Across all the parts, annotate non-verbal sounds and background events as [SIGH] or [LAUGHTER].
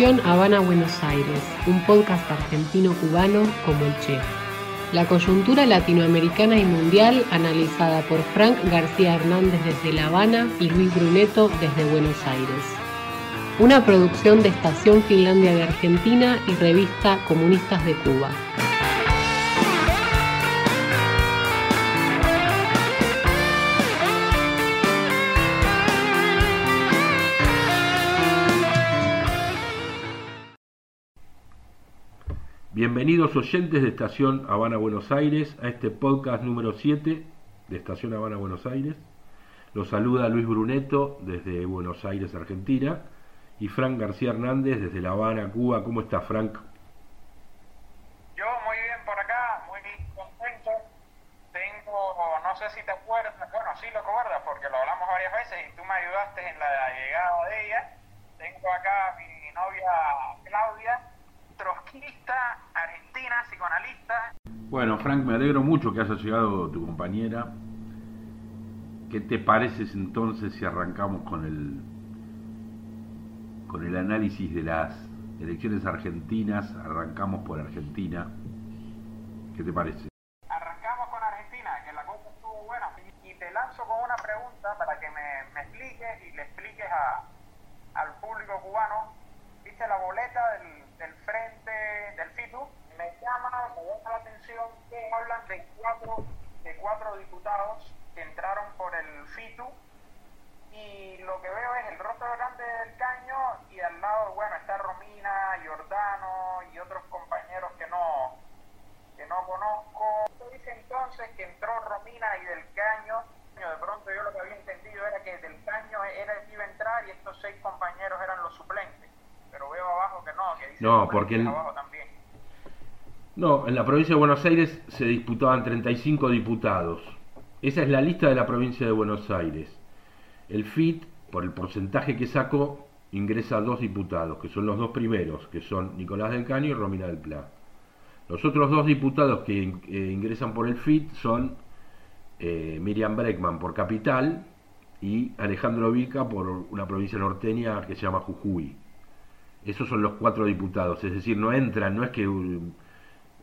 Estación Habana Buenos Aires, un podcast argentino-cubano como el Che. La coyuntura latinoamericana y mundial analizada por Frank García Hernández desde La Habana y Luis Bruneto desde Buenos Aires. Una producción de Estación Finlandia de Argentina y revista Comunistas de Cuba. Bienvenidos oyentes de Estación Habana Buenos Aires a este podcast número 7 de Estación Habana Buenos Aires. Los saluda Luis Bruneto desde Buenos Aires, Argentina, y Frank García Hernández desde La Habana, Cuba. ¿Cómo está Frank? Yo muy bien por acá, muy contento. Tengo, no sé si te acuerdas, bueno, sí lo acuerdas porque lo hablamos varias veces y tú me ayudaste en la llegada de ella. Tengo acá a mi novia Claudia trotskista, argentina, psicoanalista. Bueno, Frank, me alegro mucho que haya llegado tu compañera. ¿Qué te parece entonces si arrancamos con el con el análisis de las elecciones argentinas? Arrancamos por Argentina. ¿Qué te parece? Arrancamos con Argentina, que la cosa estuvo buena. Y te lanzo con una pregunta para que me, me expliques y le expliques a, al público cubano. ¿Viste la boleta del del frente del FITU, me llama, me llama la atención que hablan de cuatro, de cuatro diputados que entraron por el FITU y lo que veo es el rostro grande del caño y al lado, bueno, está Romina, Giordano y otros compañeros que no, que no conozco. Dice entonces que entró Romina y del caño, de pronto yo lo que había entendido era que del caño era el que iba a entrar y estos seis compañeros eran los suplentes pero veo abajo que no, que dice no, porque en, abajo también. No, en la provincia de Buenos Aires se disputaban 35 diputados. Esa es la lista de la provincia de Buenos Aires. El FIT, por el porcentaje que sacó, ingresa a dos diputados, que son los dos primeros, que son Nicolás del Caño y Romina del Pla. Los otros dos diputados que eh, ingresan por el FIT son eh, Miriam Breckman por Capital y Alejandro Vica por una provincia norteña que se llama Jujuy. Esos son los cuatro diputados, es decir, no entran, no es que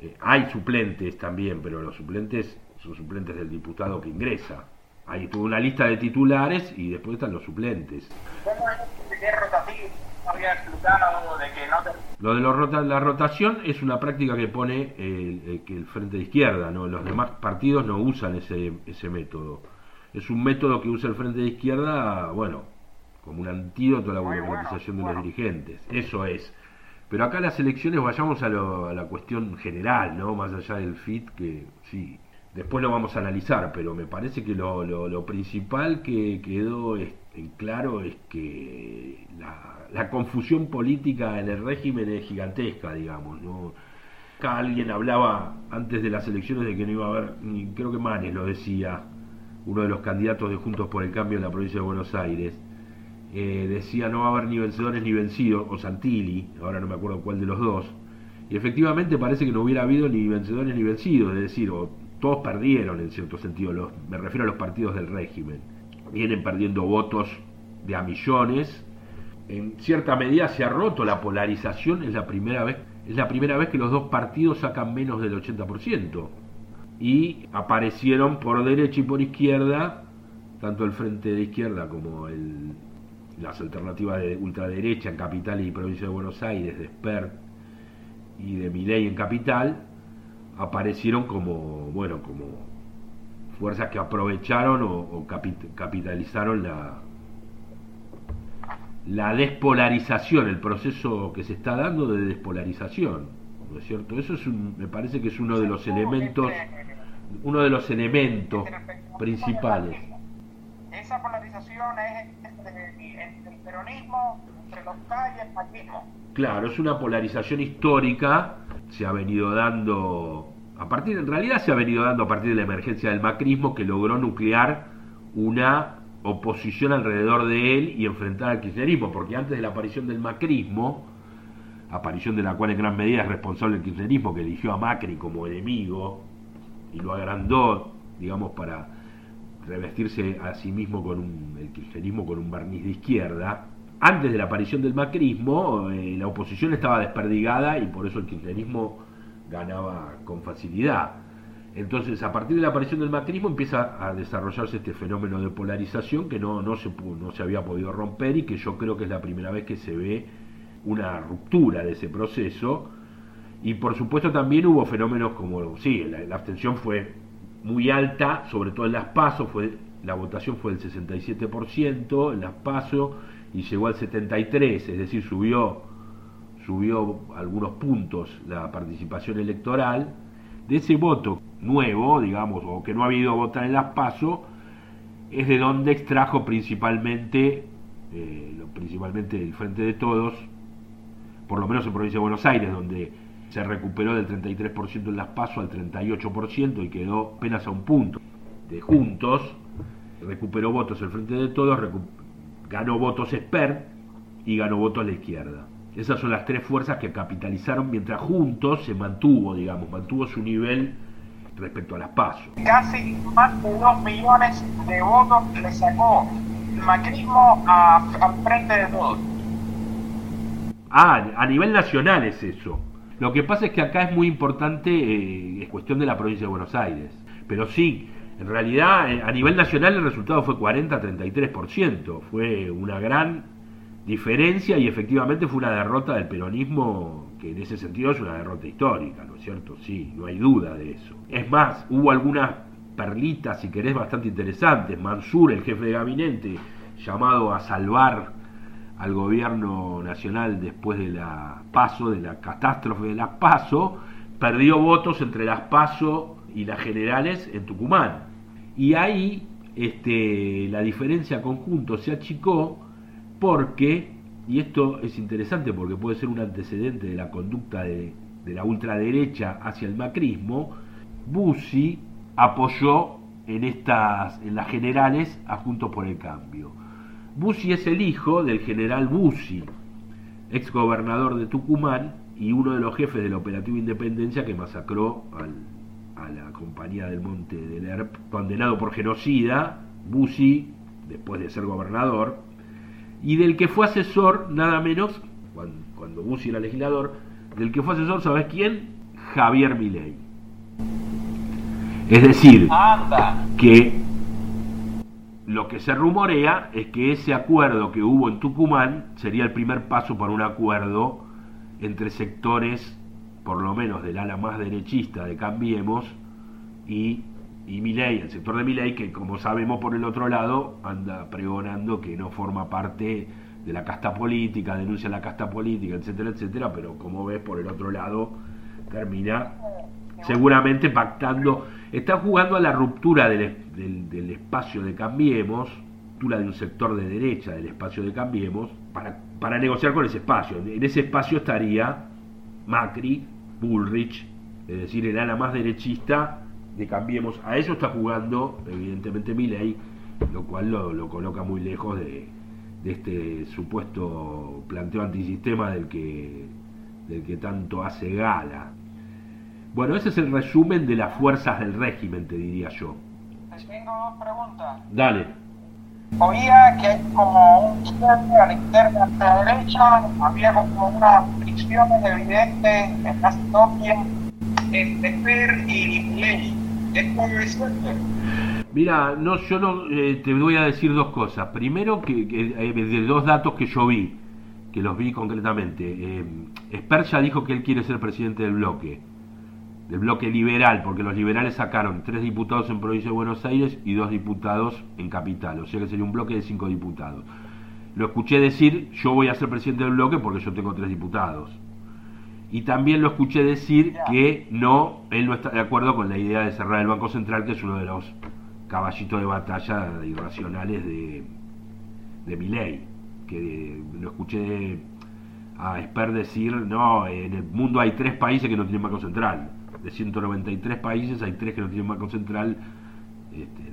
eh, hay suplentes también, pero los suplentes son suplentes del diputado que ingresa. Hay toda una lista de titulares y después están los suplentes. ¿Cómo es que? Había explicado de que no Lo de rota la rotación es una práctica que pone el, que el Frente de Izquierda, ¿no? los demás partidos no usan ese, ese método. Es un método que usa el Frente de Izquierda, bueno, como un antídoto a la burocratización de los dirigentes. Eso es. Pero acá las elecciones vayamos a, la cuestión general, ¿no? Más allá del FIT, que sí, después lo vamos a analizar, pero me parece que lo, lo, principal que quedó en claro es que la, confusión política en el régimen es gigantesca, digamos, ¿no? Acá alguien hablaba antes de las elecciones de que no iba a haber, creo que Manes lo decía, uno de los candidatos de Juntos por el Cambio en la provincia de Buenos Aires, eh, decía no va a haber ni vencedores ni vencidos, o Santilli, ahora no me acuerdo cuál de los dos, y efectivamente parece que no hubiera habido ni vencedores ni vencidos, es decir, o todos perdieron en cierto sentido, los, me refiero a los partidos del régimen, vienen perdiendo votos de a millones, en cierta medida se ha roto la polarización, es la primera vez, es la primera vez que los dos partidos sacan menos del 80%, y aparecieron por derecha y por izquierda, tanto el frente de izquierda como el las alternativas de ultraderecha en Capital y provincia de Buenos Aires, de Spert y de Miley en Capital, aparecieron como, bueno, como fuerzas que aprovecharon o, capitalizaron la, la despolarización, el proceso que se está dando de despolarización, ¿no es cierto? Eso es me parece que es uno de los elementos, uno de los elementos principales. Esa polarización es peronismo, entre los Claro, es una polarización histórica, se ha venido dando, a partir, en realidad se ha venido dando a partir de la emergencia del macrismo que logró nuclear una oposición alrededor de él y enfrentar al kirchnerismo, porque antes de la aparición del macrismo, aparición de la cual en gran medida es responsable el kirchnerismo, que eligió a Macri como enemigo y lo agrandó, digamos, para revestirse a sí mismo con un, el kirchnerismo con un barniz de izquierda, antes de la aparición del macrismo, eh, la oposición estaba desperdigada y por eso el kirchnerismo ganaba con facilidad. Entonces, a partir de la aparición del macrismo empieza a desarrollarse este fenómeno de polarización que no, no, se, no se había podido romper y que yo creo que es la primera vez que se ve una ruptura de ese proceso. Y por supuesto también hubo fenómenos como, sí, la, abstención fue muy alta, sobre todo en las pasos, fue, la votación fue del 67% en las pasos y llegó al 73%, es decir, subió, subió algunos puntos la participación electoral. De ese voto nuevo, digamos, o que no ha habido votar en las pasos, es de donde extrajo principalmente, eh, principalmente el Frente de Todos, por lo menos en provincia de Buenos Aires, donde se recuperó del 33% en las pasos al 38% y quedó apenas a un punto de juntos, recuperó votos el Frente de Todos, ganó votos Esper y ganó votos la izquierda. Esas son las tres fuerzas que capitalizaron mientras juntos se mantuvo, digamos, mantuvo su nivel respecto a las pasos. Casi más de dos millones de votos le sacó el macrismo al frente de todos. Ah, a nivel nacional es eso. Lo que pasa es que acá es muy importante, eh, es cuestión de la provincia de Buenos Aires. Pero sí, en realidad eh, a nivel nacional el resultado fue 40-33%. Fue una gran diferencia y efectivamente fue una derrota del peronismo que en ese sentido es una derrota histórica, ¿no es cierto? Sí, no hay duda de eso. Es más, hubo algunas perlitas, si querés, bastante interesantes. Mansur, el jefe de gabinete, llamado a salvar al gobierno nacional después de la paso, de la catástrofe de las paso, perdió votos entre las paso y las generales en Tucumán. Y ahí este, la diferencia conjunto se achicó porque, y esto es interesante porque puede ser un antecedente de la conducta de, de la ultraderecha hacia el macrismo, Bussi apoyó en, estas, en las generales a Juntos por el Cambio. Bussi es el hijo del general Bussi, ex gobernador de Tucumán y uno de los jefes del operativo Independencia que masacró a la compañía del Monte del ERP, condenado por genocida, Bussi, después de ser gobernador, y del que fue asesor, nada menos, cuando, cuando Bussi era legislador, del que fue asesor, ¿sabes quién? Javier Milei. Es decir, que lo que se rumorea es que ese acuerdo que hubo en Tucumán sería el primer paso para un acuerdo entre sectores, por lo menos del ala más derechista de Cambiemos, y, y el sector de Milei, que como sabemos por el otro lado anda pregonando que no forma parte de la casta política, denuncia la casta política, etcétera, etcétera, pero como ves por el otro lado termina seguramente pactando, está jugando a la ruptura del, del, espacio de Cambiemos, de un sector de derecha del espacio de Cambiemos, para, para negociar con ese espacio. En ese espacio estaría Macri, Bullrich, es decir, el ala más derechista de Cambiemos. A eso está jugando, evidentemente, Milley, lo cual lo, lo coloca muy lejos de, de este supuesto planteo antisistema del que, del que tanto hace gala. Bueno, ese es el resumen de las fuerzas del régimen, te diría yo. tengo dos preguntas. Dale. Oía que hay como un cierre a la interna de la derecha, había como unas fricciones evidentes en la historia entre Per y Ley. ¿Esto es cierto? Mira, no, yo no, eh, te voy a decir dos cosas. Primero, que, que eh, de dos datos que yo vi, que los vi concretamente. Eh, Esper ya dijo que él quiere ser presidente del bloque, del bloque liberal, porque los liberales sacaron tres diputados en provincia de Buenos Aires y dos diputados en capital, o sea que sería un bloque de cinco diputados. Lo escuché decir, yo voy a ser presidente del bloque porque yo tengo tres diputados. Y también lo escuché decir que no, él no está de acuerdo con la idea de cerrar el Banco Central, que es uno de los caballito de batalla irracionales de, de ley que lo escuché a Esper decir, no, en el mundo hay tres países que no tienen banco central, de 193 países hay tres que no tienen banco central, este,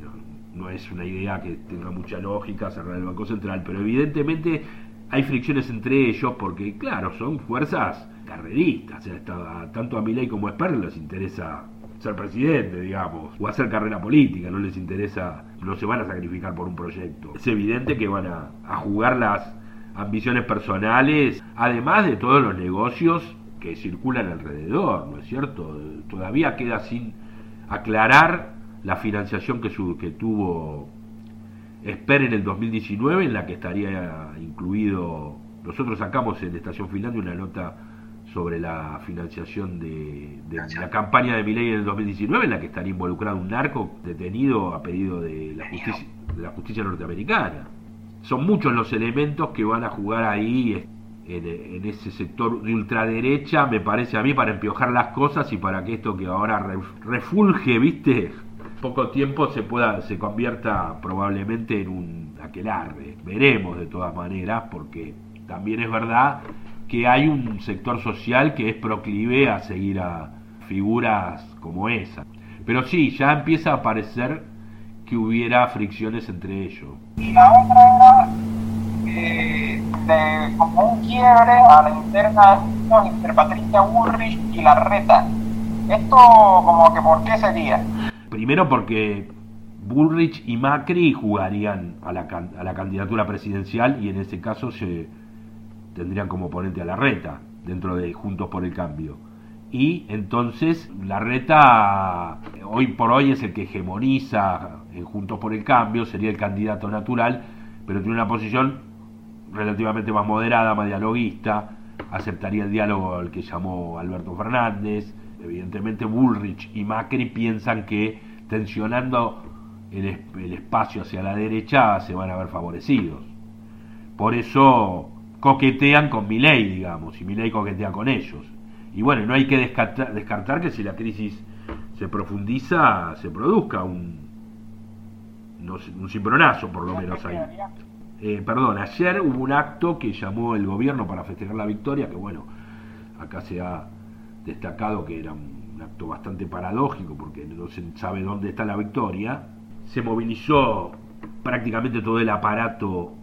no, es una idea que tenga mucha lógica cerrar el banco central, pero evidentemente hay fricciones entre ellos porque, claro, son fuerzas carreristas, tanto a ley como a Esper les interesa ser presidente, digamos, o hacer carrera política, no les interesa, no se van a sacrificar por un proyecto. Es evidente que van a, a jugar las, ambiciones personales, además de todos los negocios que circulan alrededor, ¿no es cierto? Todavía queda sin aclarar la financiación que, que tuvo Esper en el 2019, en la que estaría incluido, nosotros sacamos en Estación Finlandia una nota sobre la financiación de, la campaña de Milei en el 2019, en la que estaría involucrado un narco detenido a pedido de la justicia, de la justicia norteamericana. Son muchos los elementos que van a jugar ahí en, ese sector de ultraderecha, me parece a mí, para empiojar las cosas y para que esto que ahora refulge, viste, poco tiempo se pueda se convierta probablemente en un aquelarre. Veremos de todas maneras, porque también es verdad que hay un sector social que es proclive a seguir a figuras como esa. Pero sí, ya empieza a parecer que hubiera fricciones entre ellos. Y la eh, de, como un quiebre a la interna entre Patricia Bullrich y la reta. Esto como que por qué sería? Primero porque Bullrich y Macri jugarían a la, a la candidatura presidencial y en ese caso se tendrían como oponente a la reta dentro de Juntos por el Cambio. Y entonces la reta hoy por hoy es el que hegemoniza en Juntos por el Cambio, sería el candidato natural, pero tiene una posición relativamente más moderada, más dialoguista, aceptaría el diálogo al que llamó Alberto Fernández. Evidentemente Bullrich y Macri piensan que tensionando el, el espacio hacia la derecha se van a ver favorecidos. Por eso coquetean con Milei, digamos, y Milei coquetea con ellos. Y bueno, no hay que descartar, que si la crisis se profundiza, se produzca un, no un cimbronazo, por lo menos ahí. Eh, perdón, ayer hubo un acto que llamó el gobierno para festejar la victoria, que bueno, acá se ha destacado que era un acto bastante paradójico porque no se sabe dónde está la victoria. Se movilizó prácticamente todo el aparato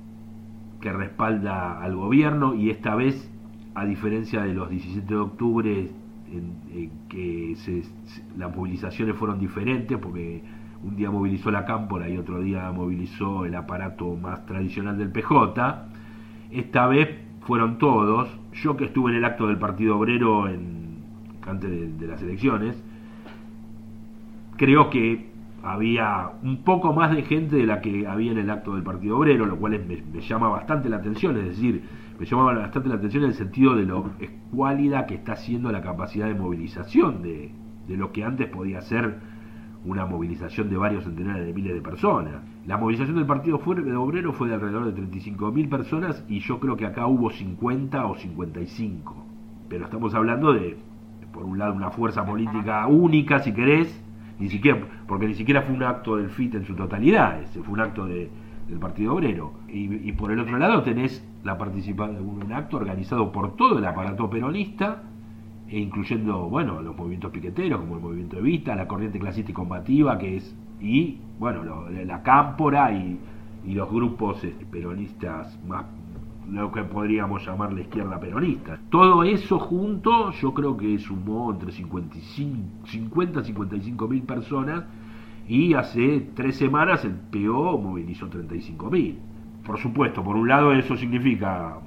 que respalda al gobierno y esta vez, a diferencia de los 17 de octubre, en, que las movilizaciones fueron diferentes, porque un día movilizó la Cámpora y otro día movilizó el aparato más tradicional del PJ, esta vez fueron todos, yo que estuve en el acto del Partido Obrero en, antes de las elecciones, creo que había un poco más de gente de la que había en el acto del Partido Obrero, lo cual me, llama bastante la atención, es decir, me llama bastante la atención en el sentido de lo escuálida que está siendo la capacidad de movilización de, de lo que antes podía ser una movilización de varios centenares de miles de personas. La movilización del Partido Obrero fue de alrededor de 35.000 personas y yo creo que acá hubo 50 o 55. Pero estamos hablando de, por un lado, una fuerza política única, si querés, ni siquiera, porque ni siquiera fue un acto del FIT en su totalidad, ese fue un acto de, del Partido Obrero. Y, por el otro lado tenés la participación de un acto organizado por todo el aparato peronista, e incluyendo, bueno, los movimientos piqueteros, como el movimiento Evita, la corriente clasista y combativa, que es, y, bueno, la cámpora y, los grupos este, peronistas más lo que podríamos llamar la izquierda peronista. Todo eso junto yo creo que sumó entre 55, 50 y 55 mil personas y hace tres semanas el PO movilizó 35 mil. Por supuesto, por un lado eso significa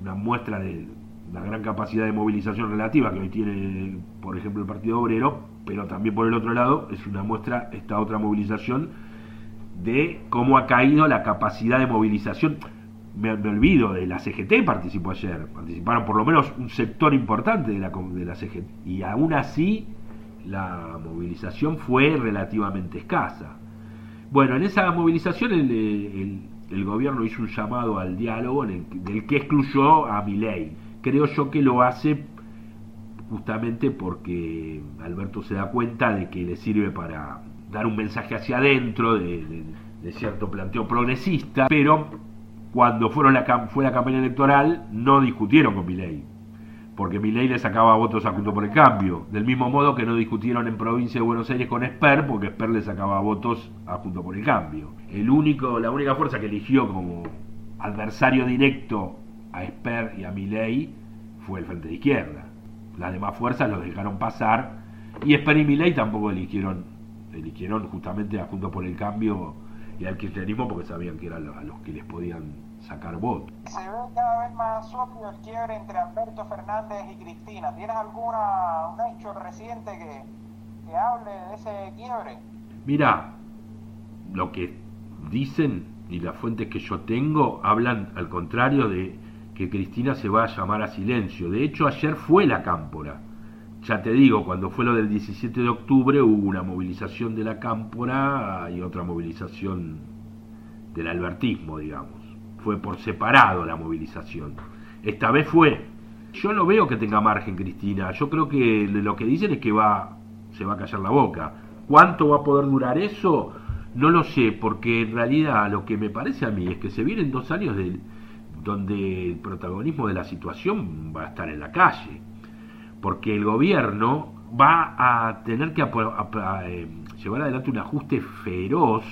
una muestra de la gran capacidad de movilización relativa que hoy tiene, por ejemplo, el Partido Obrero, pero también por el otro lado es una muestra esta otra movilización de cómo ha caído la capacidad de movilización me, olvido de la CGT participó ayer, participaron por lo menos un sector importante de la, CGT y aún así la movilización fue relativamente escasa. Bueno, en esa movilización el, el, gobierno hizo un llamado al diálogo en el, del que excluyó a Milei. Creo yo que lo hace justamente porque Alberto se da cuenta de que le sirve para dar un mensaje hacia adentro de, cierto planteo progresista, pero cuando fueron la, fue la campaña electoral no discutieron con Milei, porque Milei le sacaba votos a Junto por el Cambio, del mismo modo que no discutieron en provincia de Buenos Aires con Esper, porque Esper le sacaba votos a Junto por el Cambio. El único, la única fuerza que eligió como adversario directo a Esper y a Milei fue el Frente de Izquierda. Las demás fuerzas los dejaron pasar y Esper y Milei tampoco eligieron, eligieron justamente a Junto por el Cambio y al kirchnerismo porque sabían que eran a los que les podían sacar votos. Se ve cada vez más sólido el quiebre entre Alberto Fernández y Cristina. ¿Tienes alguna un hecho reciente que, que hable de ese quiebre? Mira, lo que dicen y las fuentes que yo tengo hablan al contrario de que Cristina se va a llamar a silencio. De hecho, ayer fue la cámpora. Ya te digo, cuando fue lo del 17 de octubre hubo una movilización de la cámpora y otra movilización del albertismo, digamos. Fue por separado la movilización. Esta vez fue. Yo no veo que tenga margen Cristina. Yo creo que lo que dicen es que va se va a callar la boca. ¿Cuánto va a poder durar eso? No lo sé, porque en realidad lo que me parece a mí es que se vienen dos años de, donde el protagonismo de la situación va a estar en la calle, porque el gobierno va a tener que eh, llevar adelante un ajuste feroz,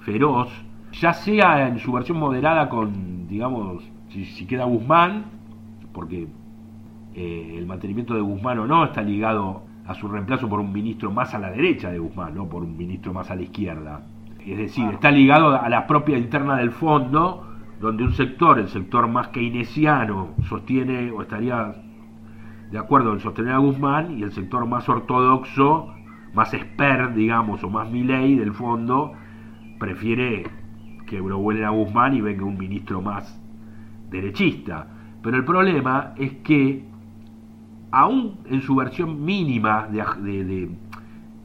feroz, ya sea en su versión moderada con, digamos, si, queda Guzmán, porque eh, el mantenimiento de Guzmán o no está ligado a su reemplazo por un ministro más a la derecha de Guzmán, no por un ministro más a la izquierda. Es decir, está ligado a la propia interna del fondo, donde un sector, el sector más keynesiano, sostiene o estaría de acuerdo en sostener a Guzmán, y el sector más ortodoxo, más expert, digamos, o más miley del fondo, prefiere que vuelen a Guzmán y venga un ministro más derechista. Pero el problema es que aún en su versión mínima de,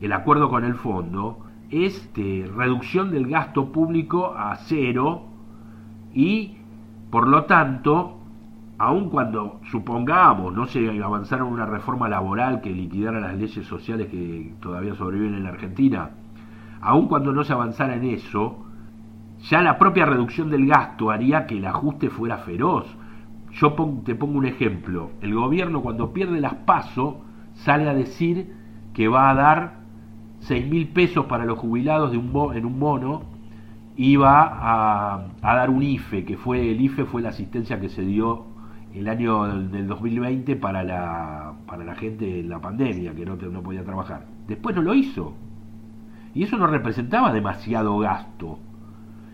el acuerdo con el fondo, es de reducción del gasto público a cero y, por lo tanto, aun cuando supongamos no se avanzara una reforma laboral que liquidara las leyes sociales que todavía sobreviven en la Argentina, aun cuando no se avanzara en eso, ya la propia reducción del gasto haría que el ajuste fuera feroz. Yo te pongo un ejemplo. El gobierno cuando pierde las PASO sale a decir que va a dar 6 mil pesos para los jubilados de un en un bono y va a, dar un IFE, que fue el IFE fue la asistencia que se dio el año del 2020 para la, para la gente en la pandemia, que no, no podía trabajar. Después no lo hizo. Y eso no representaba demasiado gasto.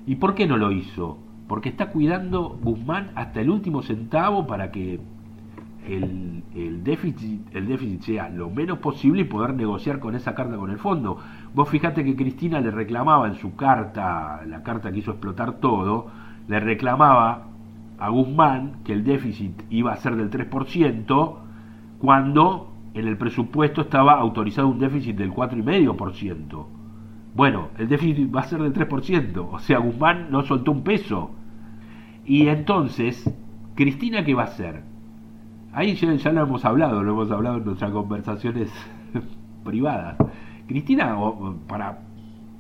¿Y por qué no lo hizo? porque está cuidando Guzmán hasta el último centavo para que el, el, déficit, el déficit sea lo menos posible y poder negociar con esa carta con el fondo. Vos fijate que Cristina le reclamaba en su carta, la carta que hizo explotar todo, le reclamaba a Guzmán que el déficit iba a ser del 3% cuando en el presupuesto estaba autorizado un déficit del 4,5%. Bueno, el déficit va a ser del 3%, o sea, Guzmán no soltó un peso. Y entonces, Cristina, ¿qué va a hacer? Ahí ya, lo hemos hablado, lo hemos hablado en nuestras conversaciones [LAUGHS] privadas. Cristina, para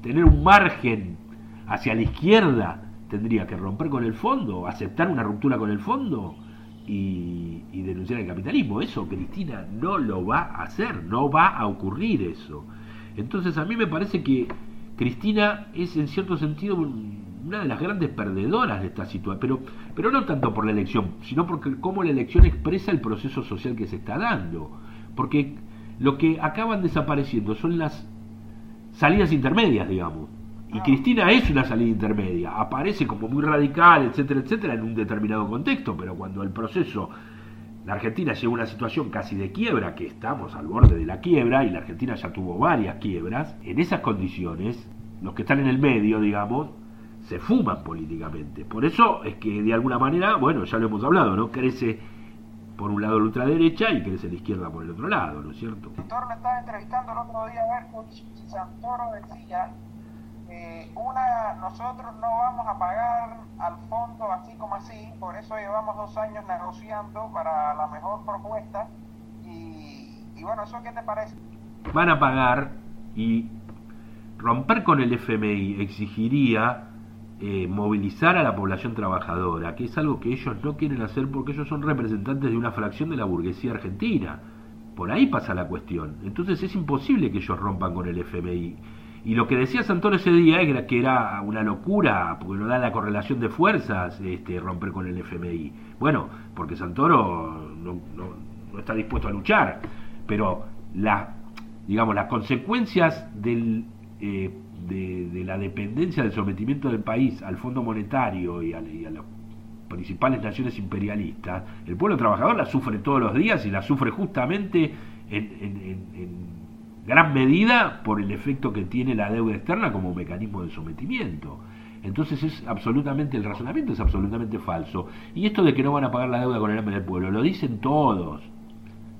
tener un margen hacia la izquierda, tendría que romper con el fondo, aceptar una ruptura con el fondo y, denunciar el capitalismo. Eso Cristina no lo va a hacer, no va a ocurrir eso. Entonces a mí me parece que Cristina es en cierto sentido una de las grandes perdedoras de esta situación, pero, pero no tanto por la elección, sino porque cómo la elección expresa el proceso social que se está dando. Porque lo que acaban desapareciendo son las salidas intermedias, digamos. Y Cristina es una salida intermedia, aparece como muy radical, etcétera, etcétera, en un determinado contexto, pero cuando el proceso la Argentina llega a una situación casi de quiebra, que estamos al borde de la quiebra, y la Argentina ya tuvo varias quiebras, en esas condiciones, los que están en el medio, digamos, se fuman políticamente. Por eso es que de alguna manera, bueno, ya lo hemos hablado, ¿no? Crece por un lado la ultraderecha y crece la izquierda por el otro lado, ¿no es cierto? Santoro me estaba entrevistando el otro día a Santoro decía eh, una, nosotros no vamos a pagar al fondo así como así, por eso llevamos dos años negociando para la mejor propuesta. Y, bueno, ¿eso qué te parece? Van a pagar y romper con el FMI exigiría eh, movilizar a la población trabajadora, que es algo que ellos no quieren hacer porque ellos son representantes de una fracción de la burguesía argentina. Por ahí pasa la cuestión. Entonces es imposible que ellos rompan con el FMI. Y lo que decía Santoro ese día era que era una locura, porque no da la correlación de fuerzas este, romper con el FMI. Bueno, porque Santoro no, no, está dispuesto a luchar, pero la, digamos, las consecuencias del, eh, de, la dependencia del sometimiento del país al Fondo Monetario y, a, principales naciones imperialistas, el pueblo trabajador la sufre todos los días y la sufre justamente en, gran medida por el efecto que tiene la deuda externa como mecanismo de sometimiento. Entonces es absolutamente, el razonamiento es absolutamente falso. Y esto de que no van a pagar la deuda con el hambre del pueblo, lo dicen todos,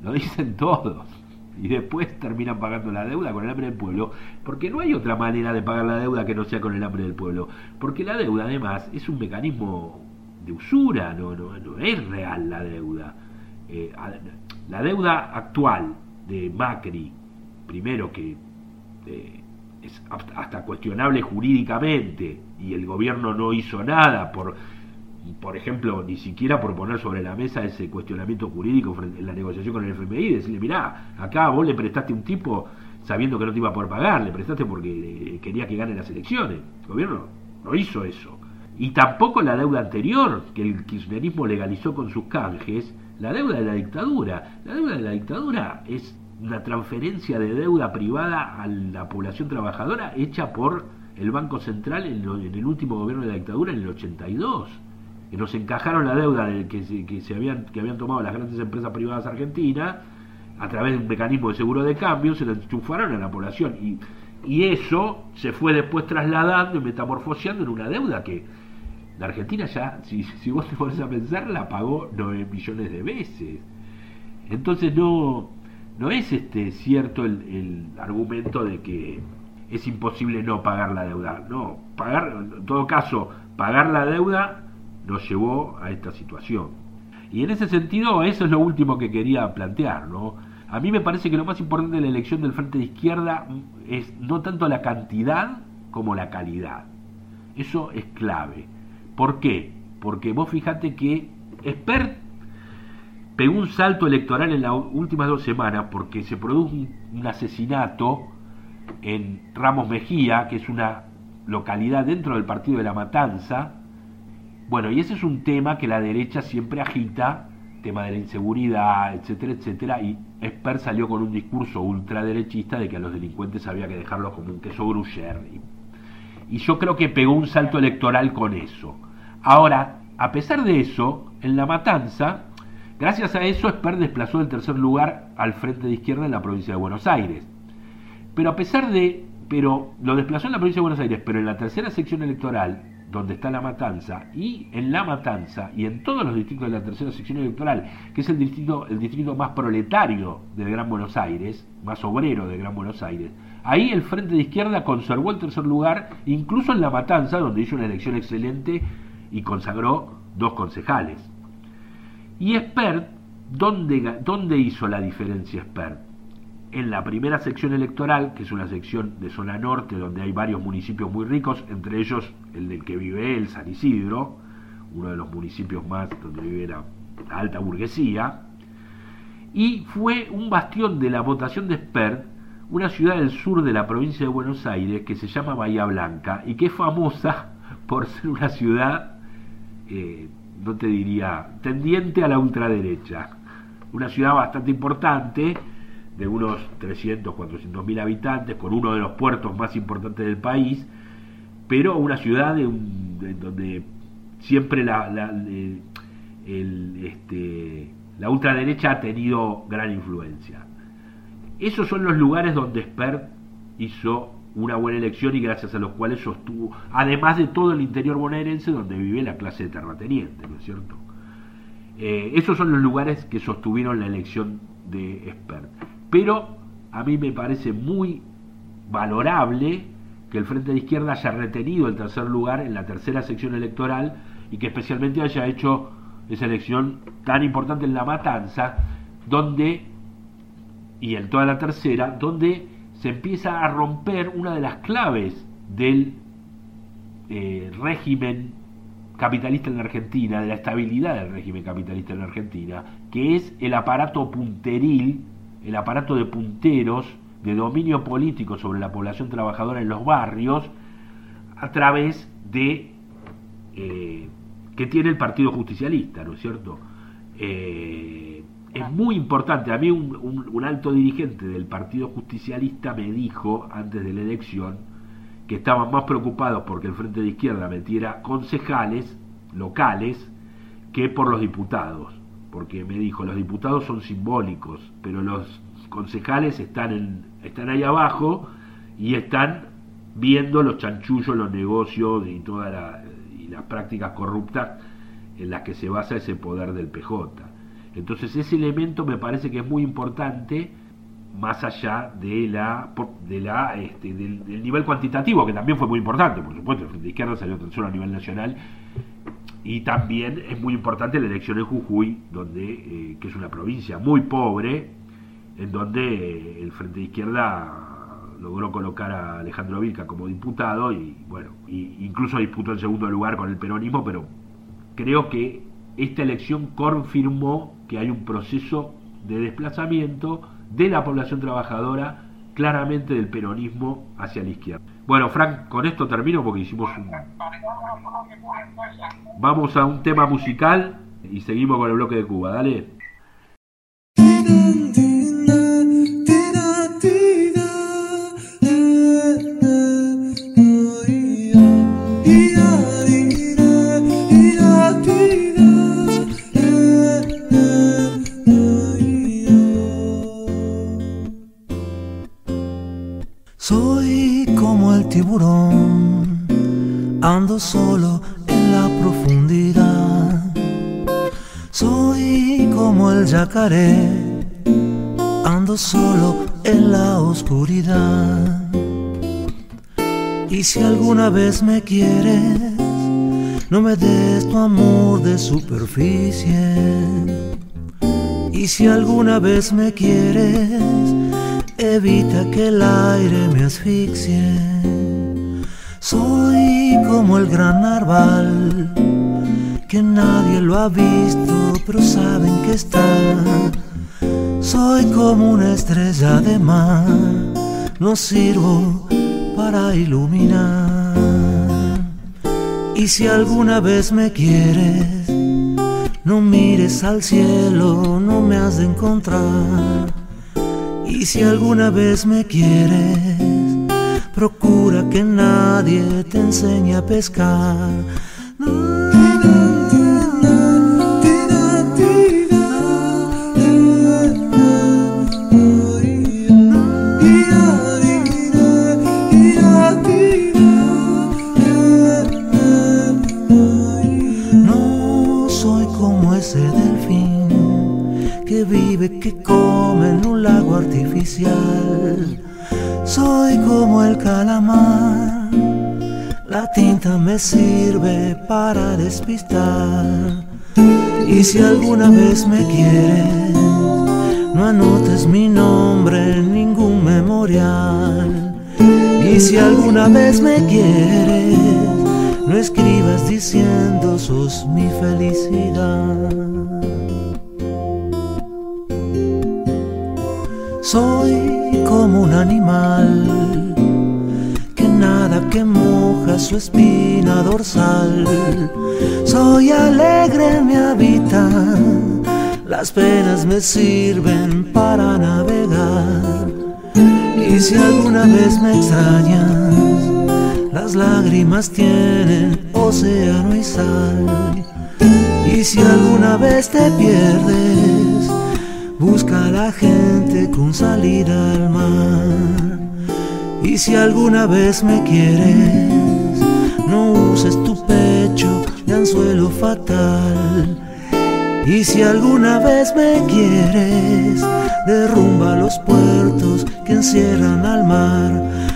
lo dicen todos. Y después terminan pagando la deuda con el hambre del pueblo, porque no hay otra manera de pagar la deuda que no sea con el hambre del pueblo. Porque la deuda además es un mecanismo de usura, no, no, no es real la deuda. Eh, la deuda actual de Macri, primero que eh, es hasta cuestionable jurídicamente y el gobierno no hizo nada por, por ejemplo, ni siquiera por poner sobre la mesa ese cuestionamiento jurídico en la negociación con el FMI y decirle, mirá, acá vos le prestaste un tipo sabiendo que no te iba a poder pagar, le prestaste porque quería que gane las elecciones. El gobierno no hizo eso. Y tampoco la deuda anterior, que el kirchnerismo legalizó con sus canjes, la deuda de la dictadura. La deuda de la dictadura es una transferencia de deuda privada a la población trabajadora hecha por el Banco Central en, el último gobierno de la dictadura en el 82. Que nos encajaron la deuda que, se, que, se habían, que habían tomado las grandes empresas privadas argentinas a través de un mecanismo de seguro de cambio, se la enchufaron a la población. Y, y eso se fue después trasladando y metamorfoseando en una deuda que la Argentina ya, si, si vos te pones a pensar, la pagó 9 millones de veces. Entonces no, no es este cierto el, el, argumento de que es imposible no pagar la deuda. No, pagar, en todo caso, pagar la deuda nos llevó a esta situación. Y en ese sentido, eso es lo último que quería plantear, ¿no? A mí me parece que lo más importante de la elección del Frente de Izquierda es no tanto la cantidad como la calidad. Eso es clave. ¿Por qué? Porque vos fijate que Expert pegó un salto electoral en las últimas dos semanas porque se produjo un, asesinato en Ramos Mejía, que es una localidad dentro del partido de La Matanza. Bueno, y ese es un tema que la derecha siempre agita, tema de la inseguridad, etcétera, etcétera, y Esper salió con un discurso ultraderechista de que a los delincuentes había que dejarlos como un queso gruyere. Y yo creo que pegó un salto electoral con eso. Ahora, a pesar de eso, en La Matanza, gracias a eso, Esper desplazó del tercer lugar al frente de izquierda en la provincia de Buenos Aires. Pero a pesar de, pero lo desplazó en la provincia de Buenos Aires, pero en la tercera sección electoral, donde está La Matanza, y en La Matanza, y en todos los distritos de la tercera sección electoral, que es el distrito, el distrito más proletario del Gran Buenos Aires, más obrero del Gran Buenos Aires, ahí el Frente de Izquierda conservó el tercer lugar, incluso en La Matanza, donde hizo una elección excelente y consagró dos concejales. Y Espert, ¿dónde, ¿dónde hizo la diferencia Espert? En la primera sección electoral, que es una sección de zona norte donde hay varios municipios muy ricos, entre ellos el del que vive él, San Isidro, uno de los municipios más donde vive la alta burguesía, y fue un bastión de la votación de Espert, una ciudad del sur de la provincia de Buenos Aires que se llama Bahía Blanca y que es famosa [LAUGHS] por ser una ciudad eh, no te diría, tendiente a la ultraderecha. Una ciudad bastante importante, de unos 300, 400 mil habitantes, con uno de los puertos más importantes del país, pero una ciudad de donde siempre la, este, la ultraderecha ha tenido gran influencia. Esos son los lugares donde Spert hizo una buena elección y gracias a los cuales sostuvo, además de todo el interior bonaerense donde vive la clase de terrateniente, ¿no es cierto? Eh, esos son los lugares que sostuvieron la elección de Espert. Pero a mí me parece muy valorable que el Frente de Izquierda haya retenido el tercer lugar en la tercera sección electoral y que especialmente haya hecho esa elección tan importante en La Matanza, donde, y en toda la tercera, donde se empieza a romper una de las claves del eh, régimen capitalista en la Argentina, de la estabilidad del régimen capitalista en la Argentina, que es el aparato punteril, el aparato de punteros, de dominio político sobre la población trabajadora en los barrios, a través de eh, que tiene el Partido Justicialista, ¿no es cierto? Eh, es muy importante. A mí un, alto dirigente del Partido Justicialista me dijo antes de la elección que estaban más preocupados porque el Frente de Izquierda metiera concejales locales que por los diputados, porque me dijo, los diputados son simbólicos, pero los concejales están, en, están ahí abajo y están viendo los chanchullos, los negocios y todas las prácticas corruptas en las que se basa ese poder del PJ. Entonces ese elemento me parece que es muy importante más allá de la, de la este, del, nivel cuantitativo, que también fue muy importante, por supuesto, el Frente Izquierda salió tercero a nivel nacional, y también es muy importante la elección en Jujuy, donde, eh, que es una provincia muy pobre, en donde el Frente de Izquierda logró colocar a Alejandro Vilca como diputado y bueno, incluso disputó el segundo lugar con el peronismo, pero creo que esta elección confirmó que hay un proceso de desplazamiento de la población trabajadora claramente del peronismo hacia la izquierda. Bueno, Frank, con esto termino porque hicimos un... Vamos a un tema musical y seguimos con el bloque de Cuba, dale. Solo en la profundidad. Soy como el yacaré, ando solo en la oscuridad. Y si alguna vez me quieres, no me des tu amor de superficie. Y si alguna vez me quieres, evita que el aire me asfixie. Como el gran narval, que nadie lo ha visto, pero saben que está. Soy como una estrella de mar, no sirvo para iluminar. Y si alguna vez me quieres, no mires al cielo, no me has de encontrar. Y si alguna vez me quieres, procura que nadie te enseñe a pescar. Calamar, la tinta me sirve para despistar. Y si alguna vez me quieres, no anotes mi nombre en ningún memorial. Y si alguna vez me quieres, no escribas diciendo sos mi felicidad. Soy como un animal que moja su espina dorsal. Soy alegre, me habita, las penas me sirven para navegar. Y si alguna vez me extrañas, las lágrimas tienen océano y sal. Y si alguna vez te pierdes, busca a la gente con salida al mar. Y si alguna vez me quieres, no uses tu pecho de anzuelo fatal. Y si alguna vez me quieres, derrumba los puertos que encierran al mar.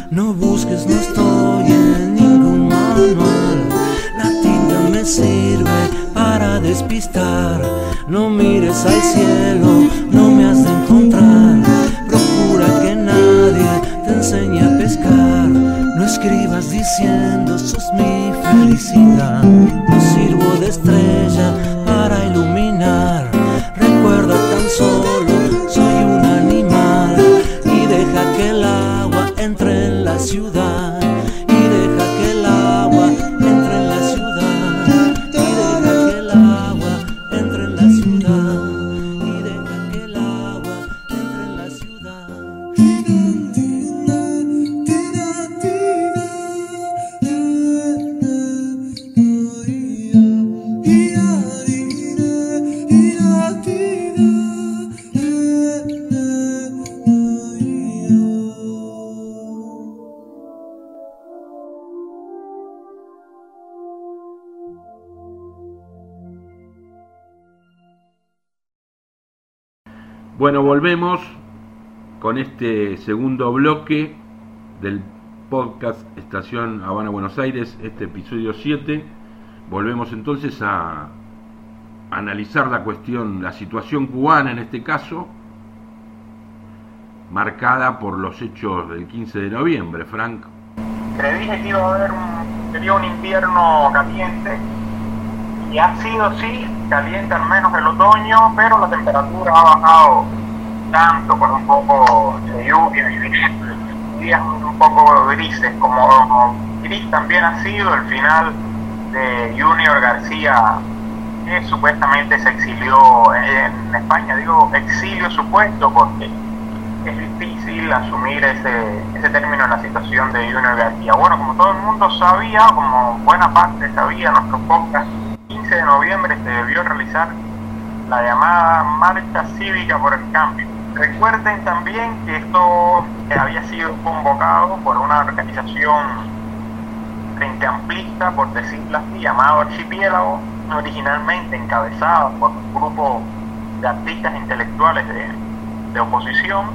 No busques, no estoy en ningún manual. La tinta me sirve para despistar. No mires al cielo, no me has de encontrar. Procura que nadie te enseñe a escribas diciendo sos mi felicidad. No sirvo de estrella para iluminar. Recuerda tan solo, soy un animal. Y deja que el agua entre en la ciudad. Bueno, volvemos con este segundo bloque del podcast Estación Habana Buenos Aires, este episodio 7. Volvemos entonces a analizar la cuestión, la situación cubana en este caso, marcada por los hechos del 15 de noviembre, Frank. Le dije que iba a haber un, un invierno caliente y ha sido sí caliente al menos el otoño, pero la temperatura ha bajado tanto con un poco de lluvia y días un poco grises, como gris también ha sido el final de Junior García, que supuestamente se exilió en España. Digo exilio supuesto porque es difícil asumir ese, ese término en la situación de Junior García. Bueno, como todo el mundo sabía, como buena parte sabía, nuestro podcast, 15 de noviembre se debió realizar la llamada Marcha Cívica por el Cambio. Recuerden también que esto había sido convocado por una organización frente amplista, por decirlo así, llamado Archipiélago, originalmente encabezado por un grupo de artistas intelectuales de, de oposición,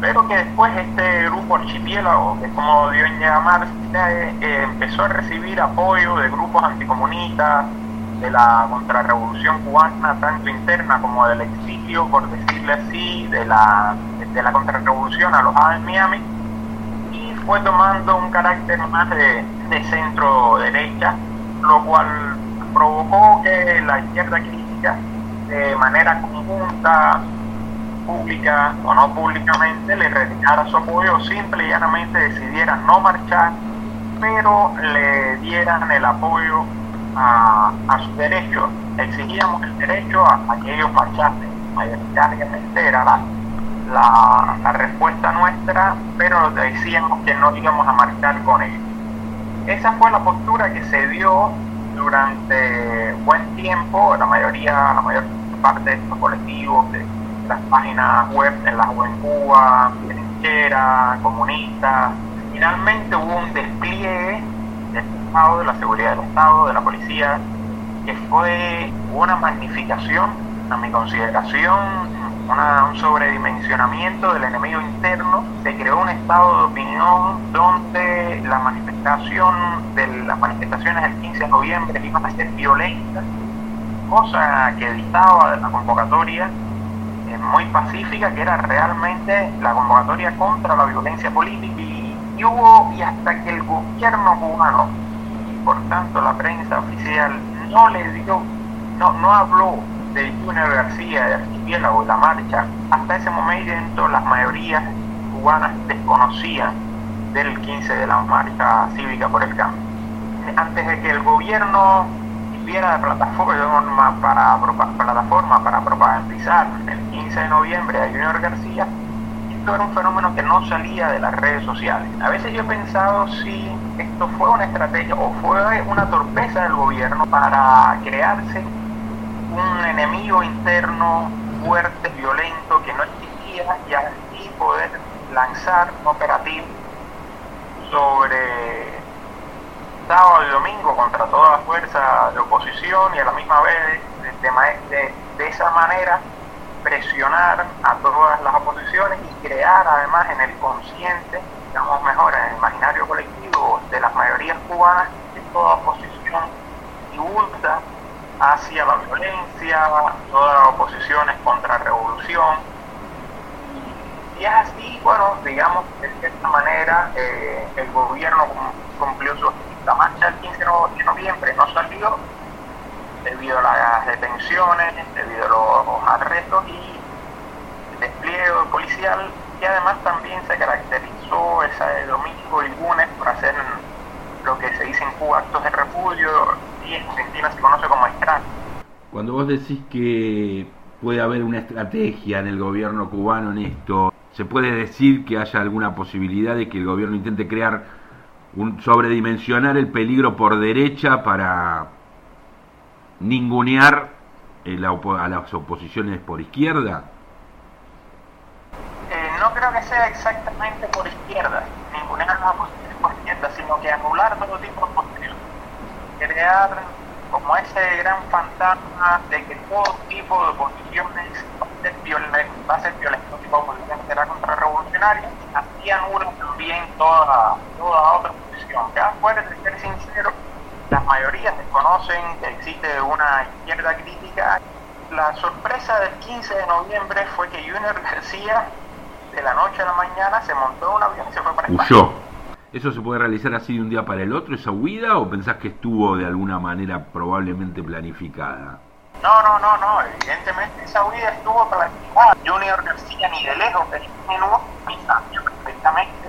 pero que después este grupo archipiélago, que es como dio en llamar, eh, empezó a recibir apoyo de grupos anticomunistas, de la contrarrevolución cubana, tanto interna como del exilio, por decirle así, de la, de la contrarrevolución alojada en Miami, y fue tomando un carácter más de, de centro derecha, lo cual provocó que la izquierda crítica, de manera conjunta, pública o no públicamente le retirara su apoyo, simple y llanamente decidieran no marchar, pero le dieran el apoyo a, a sus derechos. Exigíamos el derecho a, que ellos marchasen. Mayoritariamente era la, la, la respuesta nuestra, pero decíamos que no íbamos a marchar con ellos. Esa fue la postura que se dio durante buen tiempo, la mayoría, la mayor parte de estos colectivos, de las páginas web en la Cuba, trinchera, comunista. Finalmente hubo un despliegue del Estado, de la seguridad del Estado, de la policía, que fue una magnificación, a mi consideración, un sobredimensionamiento del enemigo interno. Se creó un estado de opinión donde la manifestación de las manifestaciones del 15 de noviembre iban a ser violentas, cosa que dictaba de la convocatoria muy pacífica que era realmente la convocatoria contra la violencia política y, hubo y hasta que el gobierno cubano y por tanto la prensa oficial no le dio no, no habló de Junior García de Archipiélago de la marcha hasta ese momento las mayorías cubanas desconocían del 15 de la marcha cívica por el cambio antes de que el gobierno viera de plataforma para, plataforma para propagandizar el 15 de noviembre a Junior García, esto era un fenómeno que no salía de las redes sociales. A veces yo he pensado si esto fue una estrategia o fue una torpeza del gobierno para crearse un enemigo interno fuerte, violento, que no existía y así poder lanzar un operativo sobre sábado y domingo contra toda la fuerza de oposición y a la misma vez de, de, esa manera presionar a todas las oposiciones y crear además en el consciente, digamos mejor, en el imaginario colectivo de las mayorías cubanas que toda oposición divulga hacia la violencia, toda oposición es contra revolución. Y es así, bueno, digamos, de cierta manera eh, el gobierno cumplió su marcha del 15 de noviembre no salió debido a las detenciones, debido a los arrestos y despliegue policial y además también se caracterizó ese domingo y lunes por hacer lo que se dice en Cuba actos de repudio y en Argentina se conoce como extraño. Cuando vos decís que puede haber una estrategia en el gobierno cubano en esto, ¿se puede decir que haya alguna posibilidad de que el gobierno intente crear un, sobredimensionar el peligro por derecha para ningunear a las oposiciones por izquierda? Eh, no creo que sea exactamente por izquierda, ningunear a las oposiciones por izquierda, sino que anular todo tipo de oposición. Crear como ese gran fantasma de que todo tipo de oposiciones va a ser violento, tipo era contrarrevolucionaria, hacían uno también toda, toda otra posición. Ya de ser sincero, las mayorías desconocen que existe una izquierda crítica. La sorpresa del 15 de noviembre fue que Junior [LAUGHS] García, de la noche a la mañana, se montó en un avión y se fue para España. Huyó. ¿Eso se puede realizar así de un día para el otro, esa huida, o pensás que estuvo de alguna manera probablemente planificada? No, no, no, no, evidentemente esa huida estuvo planificada. Junior García ni de lejos menú sabía perfectamente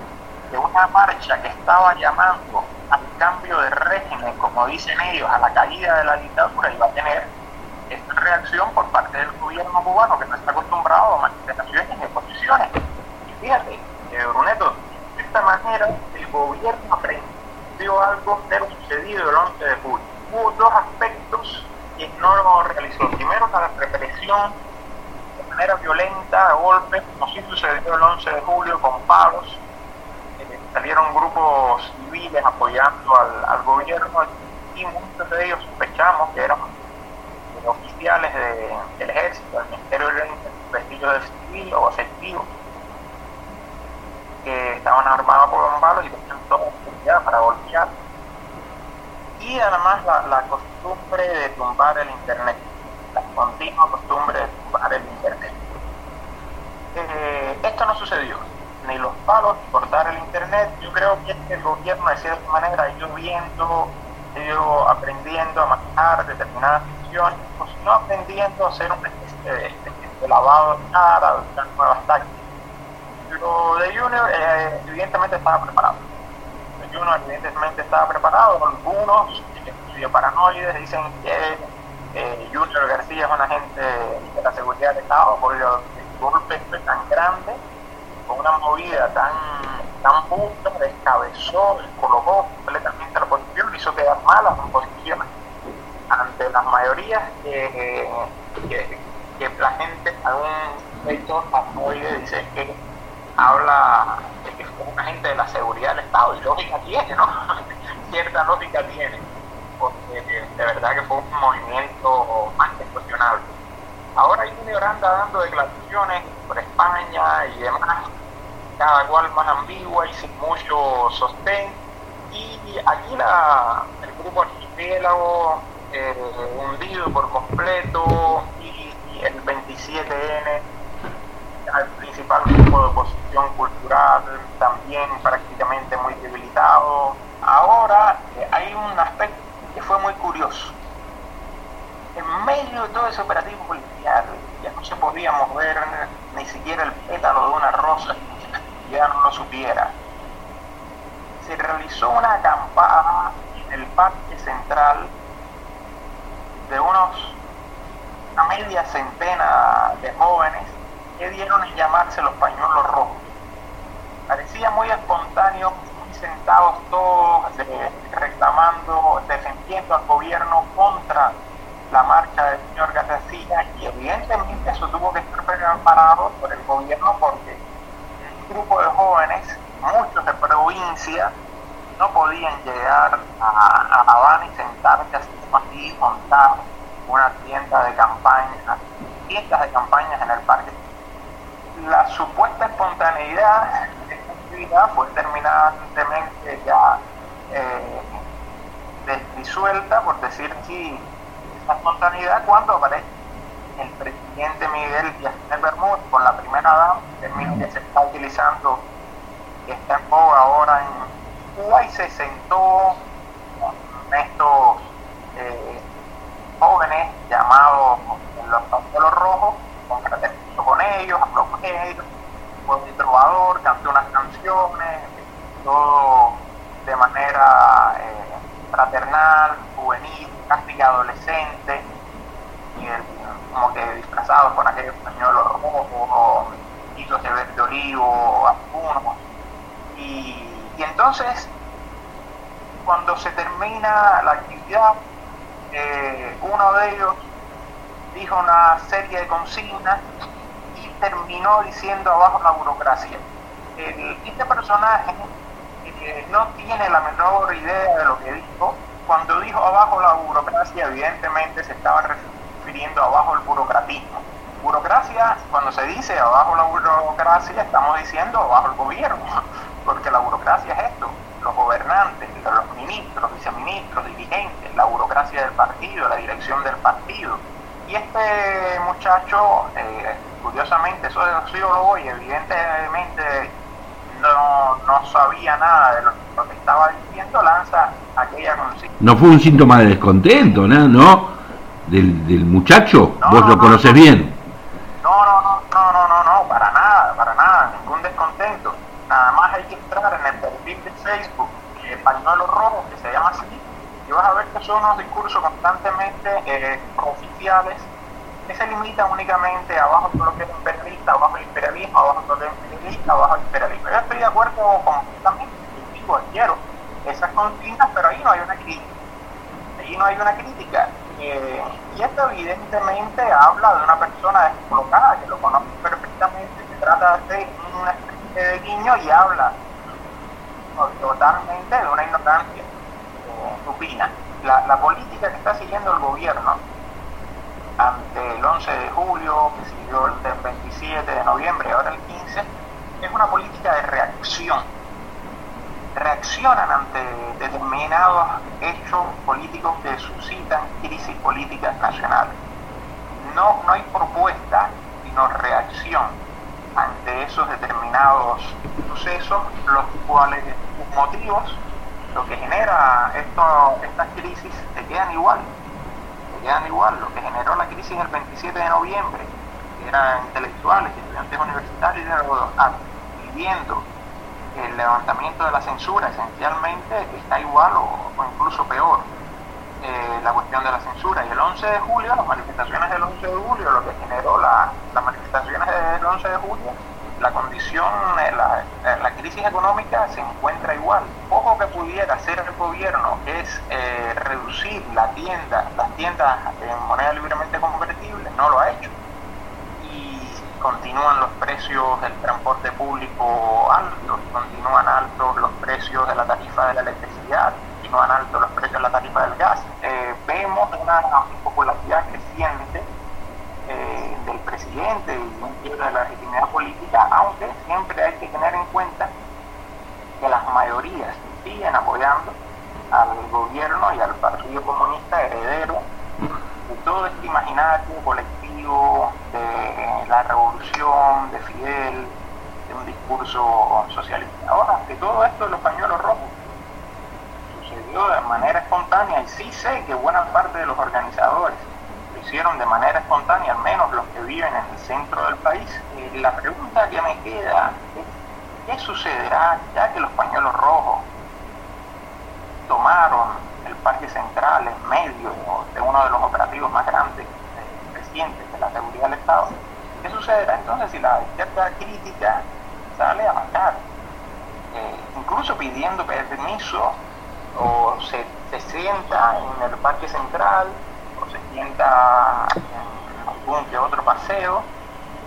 de una marcha que estaba llamando al cambio de régimen, como dicen ellos, a la caída de la dictadura, iba a tener esta reacción por parte del gobierno cubano que no está acostumbrado a manifestaciones y posiciones. Y fíjate, eh, Bruneto, de esta manera el gobierno aprendió algo de lo sucedido el 11 de julio. Hubo dos aspectos no lo realizó. Primero, la represión de manera violenta, a golpes, como sí sucedió el 11 de julio con palos. Salieron grupos civiles apoyando al, gobierno y muchos de ellos sospechamos que eran oficiales del ejército, del Ministerio del vestidos de civil o efectivo, que estaban armados con palos y tenían toda la para golpear y además la, la, costumbre de tumbar el Internet, la continua costumbre de tumbar el Internet. Eh, esto no sucedió, ni los palos cortar el Internet. Yo creo que el gobierno de cierta manera ha ido viendo, aprendiendo a manejar determinadas o si no aprendiendo a hacer una especie de, lavado de cara, de nuevas tácticas. Lo de Junior eh, evidentemente estaba preparado uno evidentemente estaba preparado, algunos estudios paranoides dicen que eh, Junior García es un agente de la seguridad del Estado porque el golpe fue tan grande, una movida tan, tan justa, descabezó, colocó completamente la posición, hizo quedar mal las posiciones ante las mayorías que, que, que la gente, algún sector dice que habla de que es un agente de la seguridad del Estado, y lógica tiene, ¿no? [LAUGHS] Cierta lógica tiene, porque de verdad que fue un movimiento más que cuestionable. Ahora Junior anda dando declaraciones por España y demás, cada cual más ambigua y sin mucho sostén. Y aquí el grupo archipiélago eh, hundido por completo y el 27N al principal grupo de oposición cultural, también prácticamente muy debilitado. Ahora eh, hay un aspecto que fue muy curioso. En medio de todo ese operativo policial, ya no se podía mover ni siquiera el pétalo de una rosa, supiera. Se realizó una acampada en el parque central de unos una media centena de jóvenes dieron en llamarse los pañuelos rojos. Parecía muy espontáneo, muy sentados todos reclamando, defendiendo al gobierno contra la marcha del señor García y evidentemente eso tuvo que estar preparado por el gobierno porque grupo de jóvenes, muchos de provincia, no podían llegar a, Habana y sentarse así, montar una tienda de campaña, tiendas de campañas en el parque. La supuesta espontaneidad de esta actividad fue terminantemente ya eh, disuelta, por decir así, esta espontaneidad cuando aparece el presidente Miguel Díaz Bermúdez con la primera dama, término que se está utilizando, que está en boga ahora en Cuba y se sentó con estos eh, jóvenes llamados los papelos rojos, con con ellos, habló con ellos, fue un trovador, cantó unas canciones, todo de manera eh, fraternal, juvenil, casi adolescente, y como que con aquellos pañuelos rojos, hitos de verde olivo, algunos. Y, y entonces, cuando se termina la actividad, eh, uno de ellos dijo una serie de consignas terminó diciendo abajo la burocracia. este personaje eh, no tiene la menor idea de lo que dijo. Cuando dijo abajo la burocracia, evidentemente se estaba refiriendo abajo el burocratismo. Burocracia, cuando se dice abajo la burocracia, estamos diciendo abajo el gobierno, [LAUGHS] porque la burocracia es esto, los gobernantes, los ministros, viceministros, dirigentes, la burocracia del partido, la dirección del partido. Y este muchacho, eh, curiosamente, sociólogo y evidentemente no, no sabía nada de lo, que estaba diciendo, lanza aquella consigna. No fue un síntoma de descontento, ¿no? ¿No? Del, del muchacho, vos lo conoces bien. No, no, no, no, no, no, no, para nada, para nada, ningún descontento. Nada más hay que entrar en el perfil de Facebook, el pañuelo rojo, que se llama así, y vas a ver que son unos discursos constantemente eh, oficiales que se limitan únicamente abajo todo lo que es imperialista, abajo el imperialismo, abajo todo lo que es imperialista, abajo el imperialismo. Yo estoy de acuerdo completamente, digo, quiero esas consignas, pero ahí no hay una crítica. Ahí no hay una crítica. Eh, y esto evidentemente habla de una persona descolocada que lo conoce perfectamente, se trata de una especie de guiño y habla totalmente de una ignorancia eh, supina. La, la política que está siguiendo el gobierno ante el 11 de julio, que siguió el 27 de noviembre, ahora el 15, es una política de reacción. Reaccionan ante determinados hechos políticos que suscitan crisis políticas nacionales. No, no hay propuesta, sino reacción ante esos determinados sucesos, los cuales sus motivos, lo que genera estas crisis, se quedan igual quedan igual. Lo que generó la crisis el 27 de noviembre, eran intelectuales, estudiantes universitarios pidiendo el levantamiento de la censura, esencialmente está igual o, incluso peor. Eh, la cuestión de la censura. Y el 11 de julio, las manifestaciones del 11 de julio, lo que generó la, las manifestaciones del 11 de julio, la condición, la, la, crisis económica se encuentra igual. Ojo que pudiera hacer el gobierno es eh, reducir la tienda, las tiendas en moneda libremente convertible, no lo ha hecho. Continúan los precios del transporte público altos, continúan altos los precios de la tarifa de la electricidad, continúan altos los precios de la tarifa del gas. vemos una popularidad creciente eh, del presidente y un de la legitimidad política, aunque siempre hay que tener en cuenta que las mayorías siguen apoyando al gobierno y al Partido Comunista heredero de todo este imaginario colectivo de la revolución, de Fidel, de un discurso socialista. Ahora, que todo esto de los pañuelos rojos sucedió de manera espontánea y sí sé que buena parte de los organizadores hicieron de manera espontánea, al menos los que viven en el centro del país. Y la pregunta que me queda es, ¿qué sucederá ya que los pañuelos rojos tomaron el Parque Central en medio de uno de los operativos más grandes de la seguridad del Estado? ¿Qué sucederá entonces si la izquierda crítica sale a matar? Eh, incluso pidiendo permiso o se, se sienta en el Parque Central se sienta en algún que otro paseo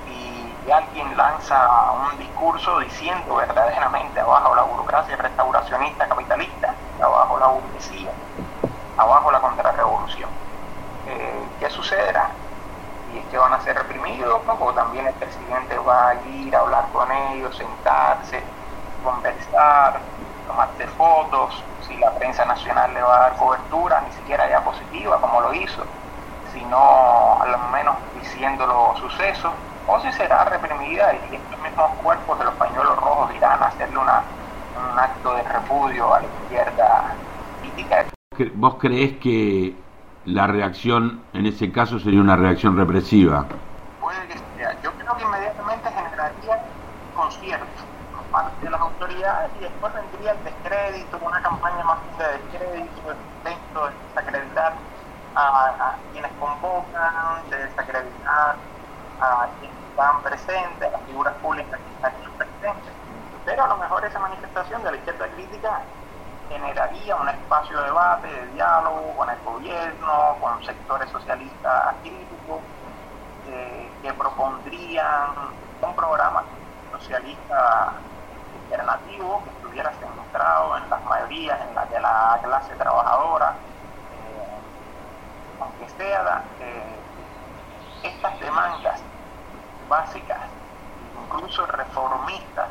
y alguien lanza un discurso diciendo verdaderamente abajo la burocracia restauracionista capitalista, abajo la burguesía, abajo la contrarrevolución. Eh, ¿Qué sucederá? Es que van a ser reprimidos, o también el presidente va a ir a hablar con ellos, sentarse, conversar, tomarse fotos, si la prensa nacional le va a dar cobertura, ni siquiera ya positiva como lo hizo, sino al menos diciendo los sucesos, o si será reprimida y estos mismos cuerpos de los pañuelos rojos irán a hacerle una, un acto de repudio a la izquierda política. ¿Vos creés que la reacción en ese caso sería una reacción represiva? Puede que sea. Yo creo que inmediatamente generaría conciertos parte de las autoridades y después vendría el descrédito, una campaña más de descrédito, el intento de desacreditar a, quienes convocan, de desacreditar a quienes están presentes, a las figuras públicas que están presentes. Pero a lo mejor esa manifestación de la izquierda crítica generaría un espacio de debate, de diálogo con el gobierno, con sectores socialistas críticos, eh, que propondrían un programa socialista alternativo que estuviera centrado en las mayorías, en la de la clase trabajadora, eh, aunque sea eh, estas demandas básicas, incluso reformistas,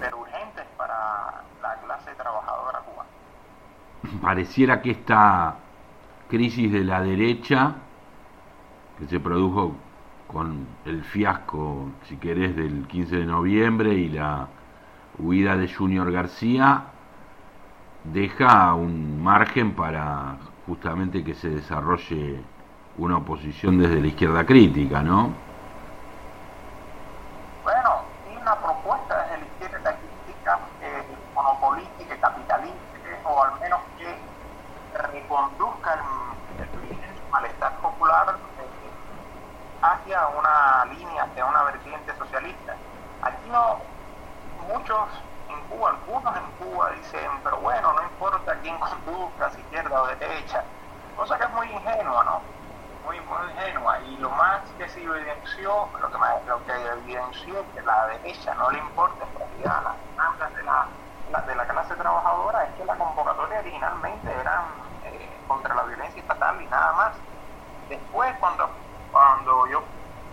pero urgentes para la clase trabajadora cubana. Pareciera que esta crisis de la derecha, que se produjo con el fiasco, si querés, del 15 de noviembre y la huida de Junior García, deja un margen para justamente que se desarrolle una oposición desde la izquierda crítica, ¿no? Bueno, y una propuesta desde la izquierda crítica eh, monopolítica, capitalista, o al menos que reconduzca el, el malestar popular eh, hacia una línea, hacia una vertiente socialista. Aquí no, muchos en Cuba, algunos en Cuba dicen, pero bueno, no importa quién [LAUGHS] conduzca, si izquierda o derecha, cosa que es muy ingenua, ¿no? Muy, muy ingenua. Y lo más que se evidenció, lo que, más, lo que evidenció que la derecha no le importa en realidad las demandas de la, de la clase trabajadora es que la convocatoria originalmente eran eh, contra la violencia estatal y nada más. Después, cuando, cuando yo